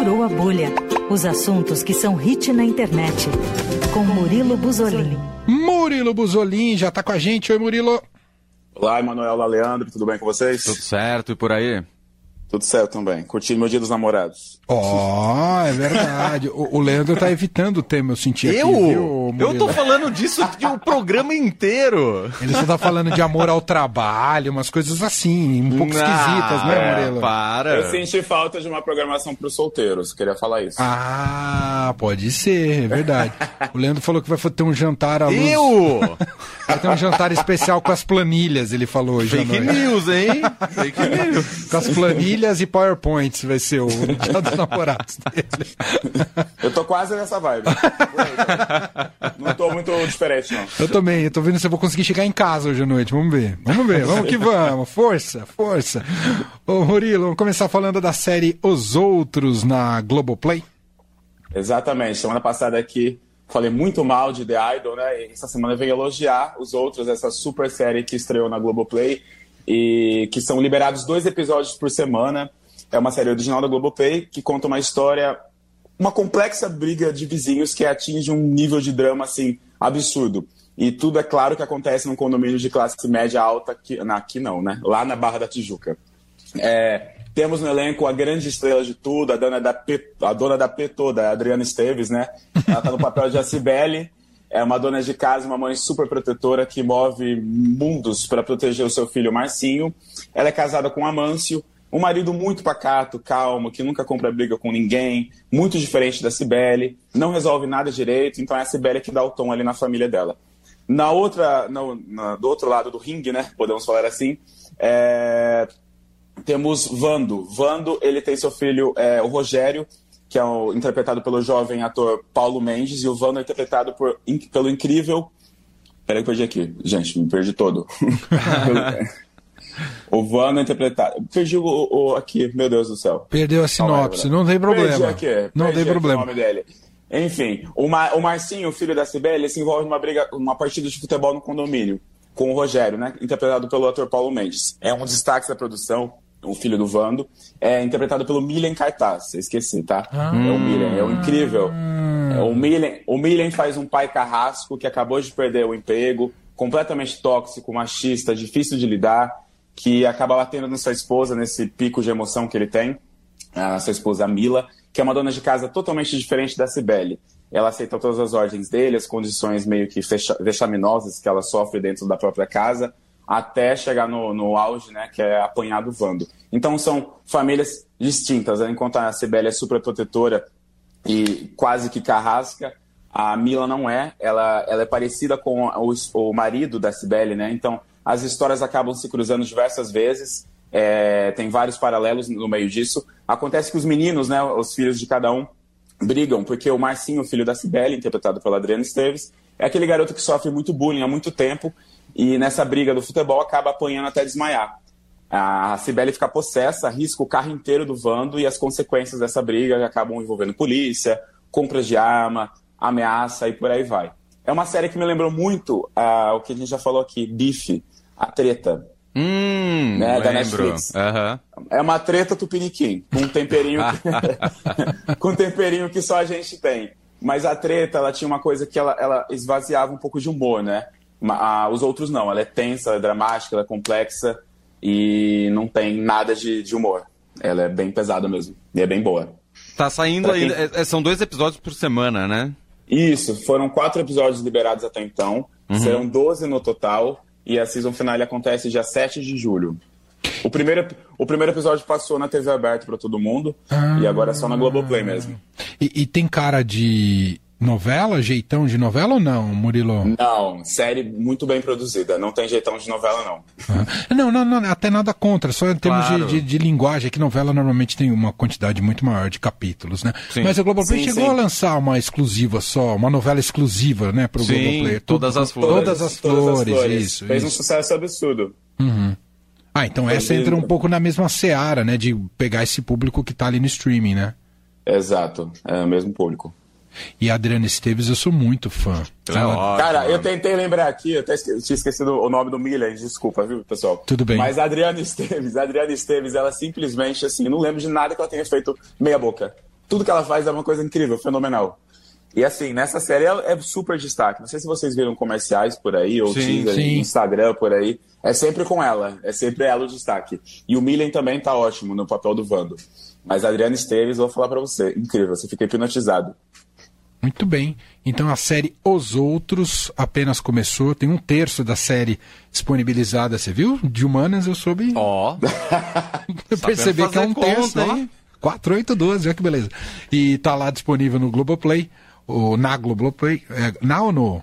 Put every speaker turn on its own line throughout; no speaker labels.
Furou a Bolha. Os assuntos que são hit na internet. Com Murilo Buzolin.
Murilo Buzolin já tá com a gente. Oi, Murilo.
Olá, Emanuela Leandro, tudo bem com vocês?
Tudo certo, e por aí?
Tudo certo também. Curtindo meu dia dos namorados.
Ó, oh, é verdade. o, o, Leandro tá evitando o tema, eu senti aqui,
eu?
viu,
Eu tô falando disso de um programa inteiro.
Ele só tá falando de amor ao trabalho, umas coisas assim, um pouco ah, esquisitas, né,
é,
Murilo?
Para.
Eu senti falta de uma programação pros solteiros, queria falar isso.
Ah, pode ser, é verdade. o Leandro falou que vai ter um jantar à luz.
Eu?
vai ter um jantar especial com as planilhas, ele falou hoje
Fake news, hein? Fake news.
Com as planilhas planilhas e PowerPoints vai ser o dia dos namorados dele.
Eu tô quase nessa vibe. Não tô muito diferente, não.
Eu também, eu tô vendo se eu vou conseguir chegar em casa hoje à noite. Vamos ver. Vamos ver, vamos que vamos. Força, força. Ô, Murilo, vamos começar falando da série Os Outros na Globoplay?
Exatamente. Semana passada aqui falei muito mal de The Idol, né? E essa semana veio elogiar os outros, essa super série que estreou na Globoplay e que são liberados dois episódios por semana. É uma série original da Globoplay que conta uma história, uma complexa briga de vizinhos que atinge um nível de drama assim absurdo. E tudo é claro que acontece num condomínio de classe média alta, que, aqui não, né? Lá na Barra da Tijuca. É, temos no elenco a grande estrela de tudo, a dona da P, a dona da P toda, a Adriana Esteves, né? Ela está no papel de Acibele é uma dona de casa, uma mãe super protetora que move mundos para proteger o seu filho Marcinho. Ela é casada com Amâncio, um marido muito pacato, calmo, que nunca compra briga com ninguém, muito diferente da Cibele, não resolve nada direito, então é a Cibele que dá o tom ali na família dela. Na outra, no, na, do outro lado do ringue, né, podemos falar assim, é, temos Vando. Vando, ele tem seu filho, é, o Rogério, que é o, interpretado pelo jovem ator Paulo Mendes, e o Vando é interpretado por, in, pelo incrível. Peraí, que eu perdi aqui. Gente, me perdi todo. o Vando é interpretado. Perdi o, o, aqui, meu Deus do céu.
Perdeu a sinopse, não tem problema. Perdi aqui, perdi não tem problema.
O nome dele. Enfim, o, Mar, o Marcinho, o filho da Cibele, se envolve numa briga, uma partida de futebol no condomínio com o Rogério, né? Interpretado pelo ator Paulo Mendes. É um destaque da produção o filho do Vando, é interpretado pelo Milen Cartaz. Esqueci, tá? Ah. É o Milen, é o incrível. É, o, Milen, o Milen faz um pai carrasco que acabou de perder o emprego, completamente tóxico, machista, difícil de lidar, que acaba batendo na sua esposa nesse pico de emoção que ele tem, a sua esposa Mila, que é uma dona de casa totalmente diferente da Cibele. Ela aceita todas as ordens dele, as condições meio que vexaminosas que ela sofre dentro da própria casa, até chegar no, no auge, né, que é apanhar do Vando. Então são famílias distintas, né? enquanto a Cibele é super protetora e quase que carrasca, a Mila não é, ela, ela é parecida com o, o marido da Cibele, né, então as histórias acabam se cruzando diversas vezes, é, tem vários paralelos no meio disso. Acontece que os meninos, né, os filhos de cada um, brigam, porque o Marcinho, filho da Cibele, interpretado pela Adriana Esteves, é aquele garoto que sofre muito bullying há muito tempo e nessa briga do futebol acaba apanhando até desmaiar. A Cibele fica possessa, arrisca o carro inteiro do Vando e as consequências dessa briga acabam envolvendo polícia, compras de arma, ameaça e por aí vai. É uma série que me lembrou muito uh, o que a gente já falou aqui, Bife, a treta.
Hum, né, lembro. da Netflix.
Uhum. É uma treta tupiniquim, com um temperinho que... com um temperinho que só a gente tem. Mas a treta, ela tinha uma coisa que ela, ela esvaziava um pouco de humor, né? Os outros não, ela é tensa, ela é dramática, ela é complexa e não tem nada de, de humor. Ela é bem pesada mesmo e é bem boa.
Tá saindo aí, é, é, são dois episódios por semana, né?
Isso, foram quatro episódios liberados até então, uhum. serão 12 no total e a season final acontece dia 7 de julho. O primeiro, o primeiro episódio passou na TV aberta para todo mundo ah. e agora é só na Globoplay mesmo.
E, e tem cara de novela, jeitão de novela ou não, Murilo?
Não, série muito bem produzida. Não tem jeitão de novela, não.
Ah. Não, não, não, até nada contra. Só em termos claro. de, de, de, linguagem, que novela normalmente tem uma quantidade muito maior de capítulos, né? Sim. Mas a Globoplay sim, chegou sim. a lançar uma exclusiva só, uma novela exclusiva, né, pro
sim,
Globoplay.
Todas as flores.
Todas as flores, todas as flores. isso.
Fez
isso.
um sucesso absurdo.
Uhum. Ah, então essa entra um pouco na mesma seara, né? De pegar esse público que tá ali no streaming, né?
Exato, é o mesmo público.
E a Adriana Esteves, eu sou muito fã.
Ela... Cara, eu tentei lembrar aqui, eu até esque... tinha esquecido o nome do Miller, desculpa, viu, pessoal?
Tudo bem.
Mas a Adriana Esteves, a Adriana Esteves, ela simplesmente, assim, não lembro de nada que ela tenha feito meia boca. tudo que ela faz é uma coisa incrível, fenomenal. E assim, nessa série é, é super destaque. Não sei se vocês viram comerciais por aí, ou sim, teaser, sim. Instagram por aí. É sempre com ela, é sempre ela o destaque. E o Millen também tá ótimo no papel do Vando. Mas a Adriana Esteves, vou falar para você, incrível, você fica hipnotizado.
Muito bem. Então a série Os Outros apenas começou. Tem um terço da série disponibilizada, você viu? De humanas eu soube.
Ó.
Oh. Percebi que é um conta, terço, hein? 4812, olha que beleza. E tá lá disponível no Globoplay, ou na Globoplay. É, na ou no?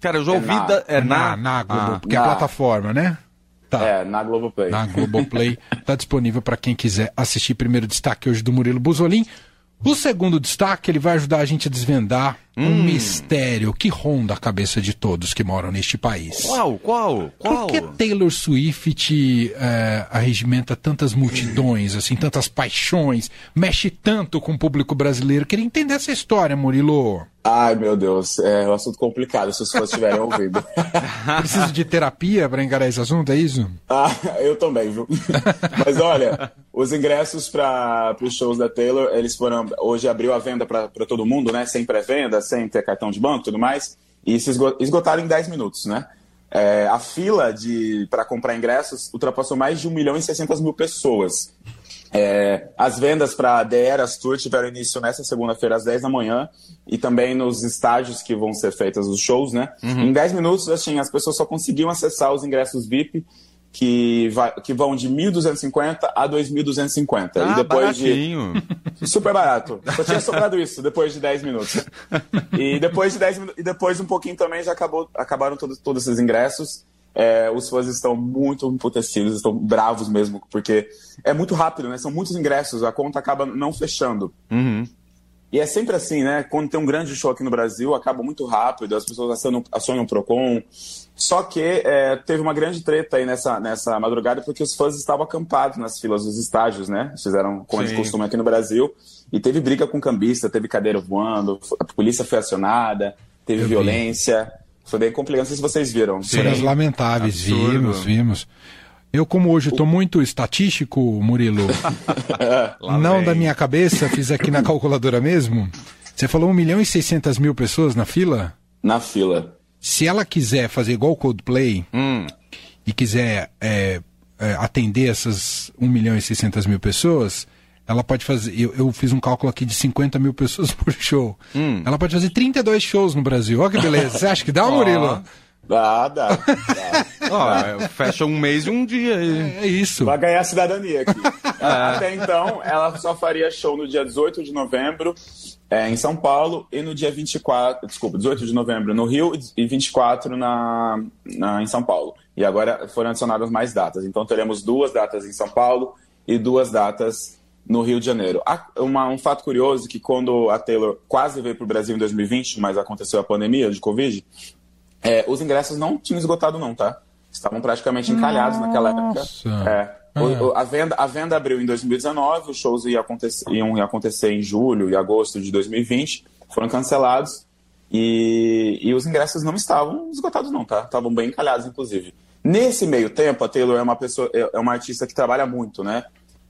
Cara, eu já ouvi. É na, da,
é na, na, na Globo, ah, porque na. é a plataforma, né?
Tá. É, na Globoplay.
Na Globoplay. tá disponível para quem quiser assistir. Primeiro destaque hoje do Murilo Buzolin. O segundo destaque, ele vai ajudar a gente a desvendar hum. um mistério que ronda a cabeça de todos que moram neste país.
Qual? Qual? Qual?
Por que Taylor Swift é, arregimenta tantas multidões, assim, tantas paixões, mexe tanto com o público brasileiro? Queria entender essa história, Murilo.
Ai, meu Deus, é um assunto complicado se os fãs estiverem ouvindo.
Preciso de terapia para encarar esse assunto, é isso?
Ah, eu também, viu? Mas olha, os ingressos para os shows da Taylor, eles foram. Hoje abriu a venda para todo mundo, né? Sem pré-venda, sem ter cartão de banco e tudo mais. E se esgotaram em 10 minutos, né? É, a fila para comprar ingressos ultrapassou mais de 1 milhão e 600 mil pessoas. É, as vendas para a The Eras Tour tiveram início nessa segunda-feira às 10 da manhã e também nos estágios que vão ser feitos os shows, né? Uhum. Em 10 minutos, assim, as pessoas só conseguiam acessar os ingressos VIP que, vai, que vão de 1.250 a 2.250.
Ah,
e depois
baratinho.
de. Super barato. Só tinha sobrado isso depois de 10 minutos. E depois de 10 minutos. E depois um pouquinho também já acabou, acabaram todos, todos esses ingressos. É, os fãs estão muito emputecidos, estão bravos mesmo, porque é muito rápido, né? São muitos ingressos, a conta acaba não fechando.
Uhum.
E é sempre assim, né? Quando tem um grande show aqui no Brasil, acaba muito rápido, as pessoas acionam, acionam o Procon. Só que é, teve uma grande treta aí nessa, nessa madrugada, porque os fãs estavam acampados nas filas dos estágios, né? Fizeram como de costume aqui no Brasil. E teve briga com cambista, teve cadeira voando, a polícia foi acionada, teve Eu violência. Vi. Foi bem complicado, não sei se vocês viram.
Cenas lamentáveis, Absurdo. vimos, vimos. Eu, como hoje estou muito estatístico, Murilo, não vem. da minha cabeça, fiz aqui na calculadora mesmo. Você falou 1 milhão e 600 mil pessoas na fila?
Na fila.
Se ela quiser fazer igual o Coldplay
hum.
e quiser é, é, atender essas 1 milhão e 600 mil pessoas, ela pode fazer. Eu, eu, fiz um cálculo aqui de 50 mil pessoas por show.
Hum.
Ela pode fazer 32 shows no Brasil. Olha que beleza. Você acha que dá, Murilo?
Dá, dá. dá.
oh, fecha um mês e um dia.
É, é isso.
Vai ganhar cidadania aqui. É. Até então, ela só faria show no dia 18 de novembro é, em São Paulo e no dia 24, desculpa, 18 de novembro no Rio e 24 na, na, em São Paulo. E agora foram adicionadas mais datas. Então teremos duas datas em São Paulo e duas datas no Rio de Janeiro. Uma, um fato curioso que quando a Taylor quase veio para o Brasil em 2020, mas aconteceu a pandemia de Covid, é, os ingressos não tinham esgotado não, tá? Estavam praticamente encalhados Nossa. naquela época. É. O, a, venda, a venda abriu em 2019, os shows iam acontecer, iam acontecer em julho e agosto de 2020, foram cancelados e, e os ingressos não estavam esgotados não, tá? Estavam bem encalhados, inclusive. Nesse meio tempo, a Taylor é uma pessoa, é, é uma artista que trabalha muito, né?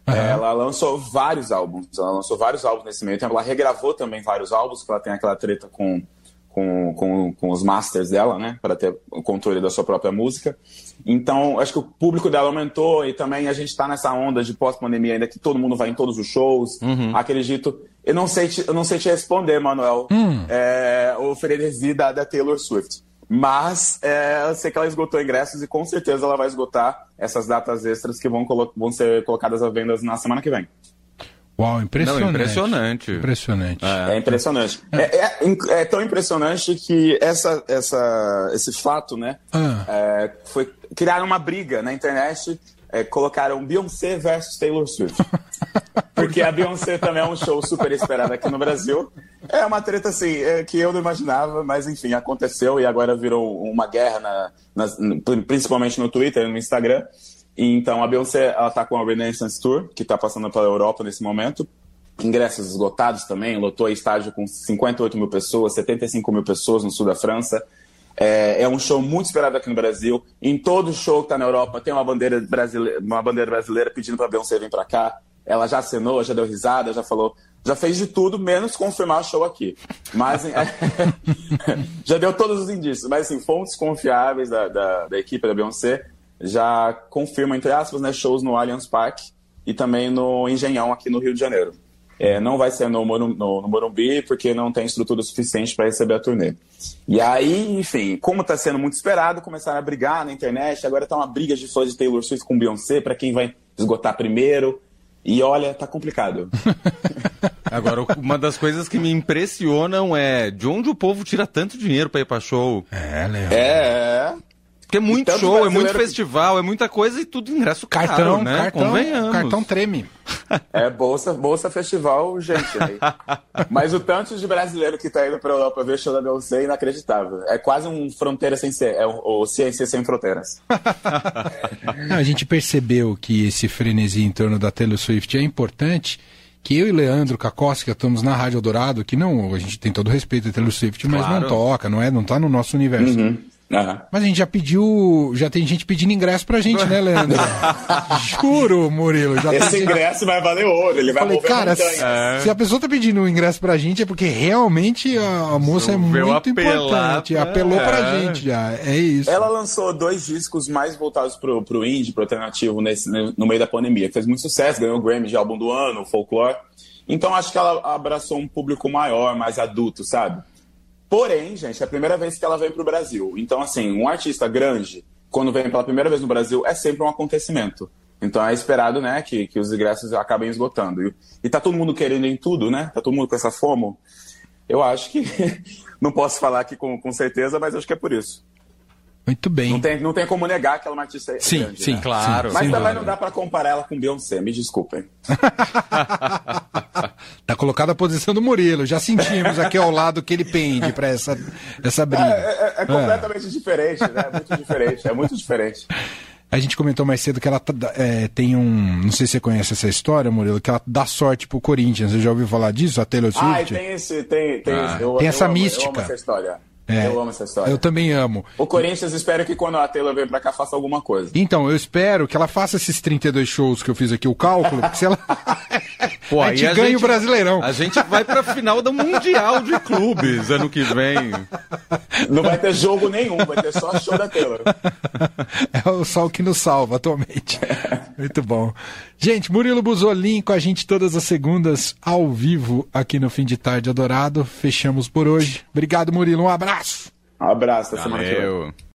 Uhum. Ela lançou vários álbuns, ela lançou vários álbuns nesse meio tempo. Ela regravou também vários álbuns, porque ela tem aquela treta com, com, com, com os masters dela, né? Para ter o controle da sua própria música. Então, acho que o público dela aumentou e também a gente está nessa onda de pós-pandemia ainda que todo mundo vai em todos os shows.
Uhum.
Acredito. Eu não sei te, eu não sei te responder, Manuel,
uhum.
é, o frenesi da, da Taylor Swift. Mas é, eu sei que ela esgotou ingressos e com certeza ela vai esgotar essas datas extras que vão, vão ser colocadas à venda na semana que vem.
Uau, impressionante. Não,
impressionante.
Impressionante.
É, é impressionante. É. É, é, é, tão impressionante que essa, essa, esse fato, né,
ah.
É, foi criar uma briga na internet é, colocaram Beyoncé versus Taylor Swift. Porque a Beyoncé também é um show super esperado aqui no Brasil. É uma treta assim, é, que eu não imaginava, mas enfim, aconteceu e agora virou uma guerra, na, nas, principalmente no Twitter e no Instagram. Então a Beyoncé ela tá com a Renaissance Tour, que está passando pela Europa nesse momento. Ingressos esgotados também, lotou estágio com 58 mil pessoas, 75 mil pessoas no sul da França. É, é, um show muito esperado aqui no Brasil. Em todo show que está na Europa tem uma bandeira brasileira, uma bandeira brasileira pedindo para Beyoncé vir para cá. Ela já acenou, já deu risada, já falou já fez de tudo, menos confirmar o show aqui. Mas já deu todos os indícios. Mas assim, fontes confiáveis da, da, da, equipe da Beyoncé já confirmam, entre aspas, né, shows no Allianz Parque e também no Engenhão aqui no Rio de Janeiro. É, não vai ser no, no, no, Morumbi, porque não tem estrutura suficiente para receber a turnê. E aí, enfim, como está sendo muito esperado, começaram a brigar na internet. Agora está uma briga de fãs de Taylor Swift com Beyoncé para quem vai esgotar primeiro. E olha, tá complicado.
Agora, uma das coisas que me impressionam é de onde o povo tira tanto dinheiro para ir para show.
É, Léo. É, é.
Porque é muito show, é muito festival, é muita coisa e tudo ingresso
cartão,
caro,
né? Cartão, Convenhamos. cartão treme.
É bolsa, bolsa festival, gente. Aí. Mas o tanto de brasileiro que tá indo pra Europa ver show da Beyoncé é inacreditável. É quase um fronteira sem ser, é o, Ciência Sem Fronteiras.
Não, a gente percebeu que esse frenesi em torno da Taylor Swift é importante que eu e Leandro Kakowski estamos na Rádio Dourado, que não, a gente tem todo o respeito a Taylor Swift, mas claro. não toca, não é, não tá no nosso universo. Uhum. Uhum. Mas a gente já pediu, já tem gente pedindo ingresso pra gente, né, Leandro? Juro, Murilo. Já
Esse ingresso vai valer ouro, ele vai Falei, mover cara,
se, é. se, a pessoa tá pedindo um ingresso pra gente é porque realmente a, a moça é muito importante. Apelou é. pra gente já, é isso.
Ela lançou dois discos mais voltados pro, pro indie, pro alternativo, nesse, no meio da pandemia, que fez muito sucesso, ganhou o Grammy de álbum do ano, folclore. Então acho que ela abraçou um público maior, mais adulto, sabe? Porém, gente, é a primeira vez que ela vem para o Brasil. Então, assim, um artista grande, quando vem pela primeira vez no Brasil, é sempre um acontecimento. Então é esperado, né, que, que os ingressos acabem esgotando. E, e tá todo mundo querendo em tudo, né? Tá todo mundo com essa fome. Eu acho que. não posso falar aqui com, com certeza, mas acho que é por isso.
Muito bem.
Não tem, não tem como negar que ela é uma artista
sim,
grande,
Sim,
né?
claro.
Mas
sim,
também
claro.
não dá para comparar ela com Beyoncé, me desculpem.
tá colocada a posição do Murilo, já sentimos aqui ao lado que ele pende para essa, essa briga. É,
é, é completamente diferente, né? É muito diferente, é muito diferente.
A gente comentou mais cedo que ela é, tem um. Não sei se você conhece essa história, Murilo, que ela dá sorte pro Corinthians. Você já ouviu falar disso, a Taylor Swift?
Ah, tem esse, tem, tem, ah.
esse. Eu, tem essa
amo,
mística.
Eu amo essa história.
É,
eu amo essa história.
Eu também amo.
O Corinthians espera que quando a Taylor vem pra cá faça alguma coisa.
Então, eu espero que ela faça esses 32 shows que eu fiz aqui, o cálculo, porque se ela. Pô, a gente a ganha gente, o Brasileirão.
A gente vai pra final do Mundial de Clubes ano que vem.
Não vai ter jogo nenhum, vai ter só show da Taylor.
É o sol que nos salva atualmente. Muito bom. Gente, Murilo Buzolin com a gente todas as segundas ao vivo aqui no Fim de Tarde Adorado. Fechamos por hoje. Obrigado, Murilo. Um abraço.
Um abraço, até semana que vem.